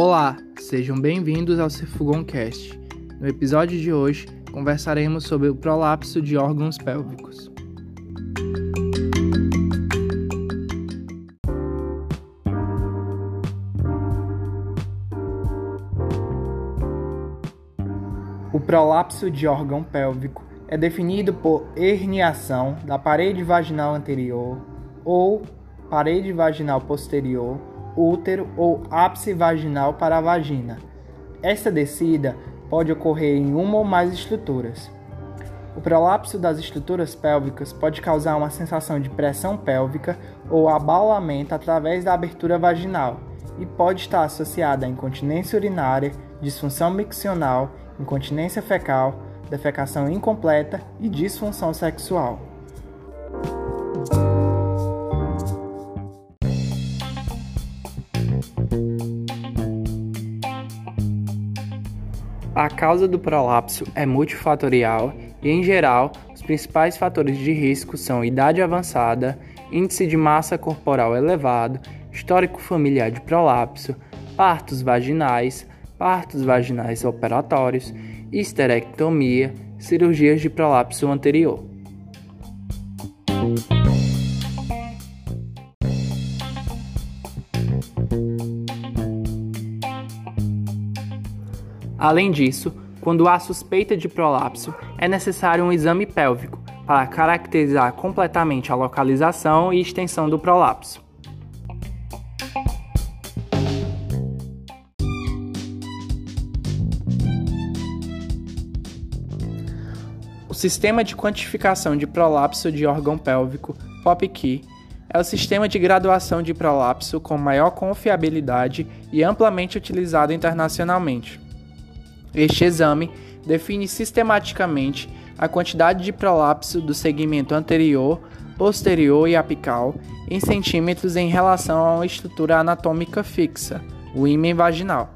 Olá, sejam bem-vindos ao Cefugoncast. No episódio de hoje, conversaremos sobre o prolapso de órgãos pélvicos. O prolapso de órgão pélvico é definido por herniação da parede vaginal anterior ou parede vaginal posterior, útero ou ápice vaginal para a vagina. Essa descida pode ocorrer em uma ou mais estruturas. O prolapso das estruturas pélvicas pode causar uma sensação de pressão pélvica ou abaulamento através da abertura vaginal e pode estar associada a incontinência urinária, disfunção miccional, incontinência fecal, defecação incompleta e disfunção sexual. A causa do prolapso é multifatorial e, em geral, os principais fatores de risco são idade avançada, índice de massa corporal elevado, histórico familiar de prolapso, partos vaginais, partos vaginais operatórios, histerectomia, cirurgias de prolapso anterior. Além disso, quando há suspeita de prolapso, é necessário um exame pélvico para caracterizar completamente a localização e extensão do prolapso. O sistema de quantificação de prolapso de órgão pélvico, POPKey, é o sistema de graduação de prolapso com maior confiabilidade e amplamente utilizado internacionalmente. Este exame define sistematicamente a quantidade de prolapso do segmento anterior, posterior e apical em centímetros em relação a uma estrutura anatômica fixa, o ímen vaginal.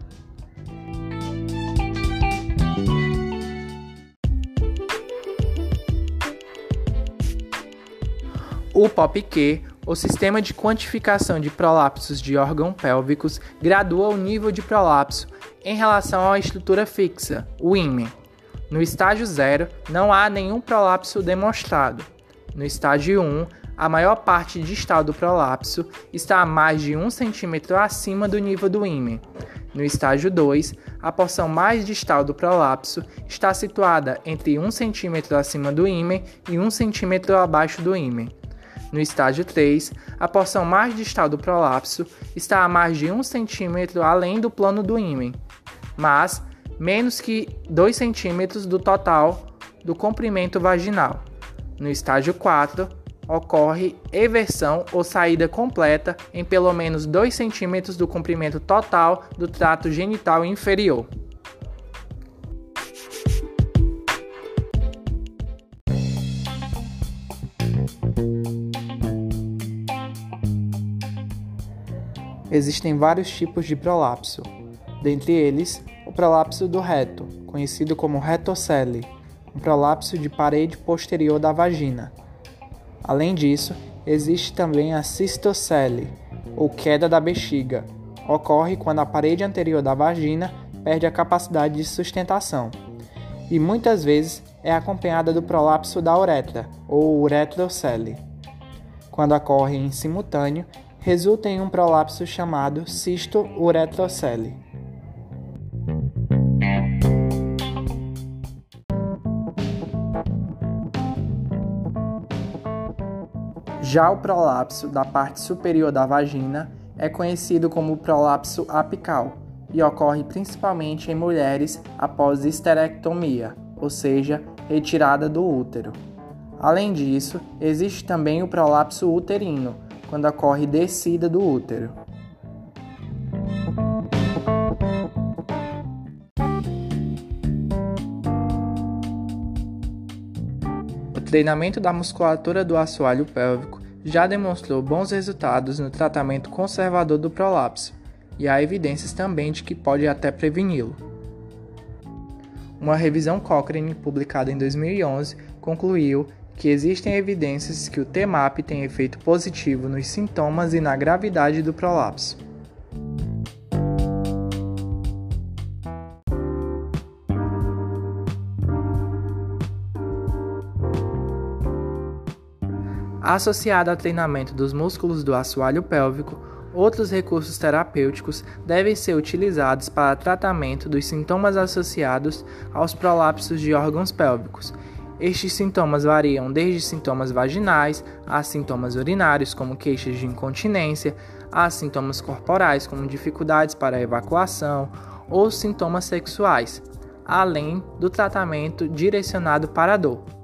O POPQ, o sistema de quantificação de prolapsos de órgãos pélvicos, gradua o nível de prolapso em relação à estrutura fixa, o ímen. No estágio 0, não há nenhum prolapso demonstrado. No estágio 1, um, a maior parte distal do prolapso está a mais de 1 cm acima do nível do ímen. No estágio 2, a porção mais distal do prolapso está situada entre 1 cm acima do ímen e 1 cm abaixo do ímen. No estágio 3, a porção mais distal do prolapso está a mais de 1 cm além do plano do ímen, mas menos que 2 cm do total do comprimento vaginal. No estágio 4, ocorre eversão ou saída completa em pelo menos 2 cm do comprimento total do trato genital inferior. Existem vários tipos de prolapso, dentre eles o prolapso do reto, conhecido como retocele, um prolapso de parede posterior da vagina. Além disso, existe também a cistocele, ou queda da bexiga. Ocorre quando a parede anterior da vagina perde a capacidade de sustentação. E muitas vezes é acompanhada do prolapso da uretra, ou uretrocele. Quando ocorre em simultâneo, resulta em um prolapso chamado cisto uretrocele. Já o prolapso da parte superior da vagina é conhecido como prolapso apical e ocorre principalmente em mulheres após histerectomia, ou seja, retirada do útero. Além disso, existe também o prolapso uterino, quando ocorre descida do útero. O treinamento da musculatura do assoalho pélvico já demonstrou bons resultados no tratamento conservador do prolapso, e há evidências também de que pode até preveni-lo. Uma revisão Cochrane publicada em 2011 concluiu que existem evidências que o TMAP tem efeito positivo nos sintomas e na gravidade do prolapso. Associado ao treinamento dos músculos do assoalho pélvico, outros recursos terapêuticos devem ser utilizados para tratamento dos sintomas associados aos prolapsos de órgãos pélvicos estes sintomas variam desde sintomas vaginais a sintomas urinários, como queixas de incontinência, a sintomas corporais, como dificuldades para evacuação, ou sintomas sexuais, além do tratamento direcionado para a dor.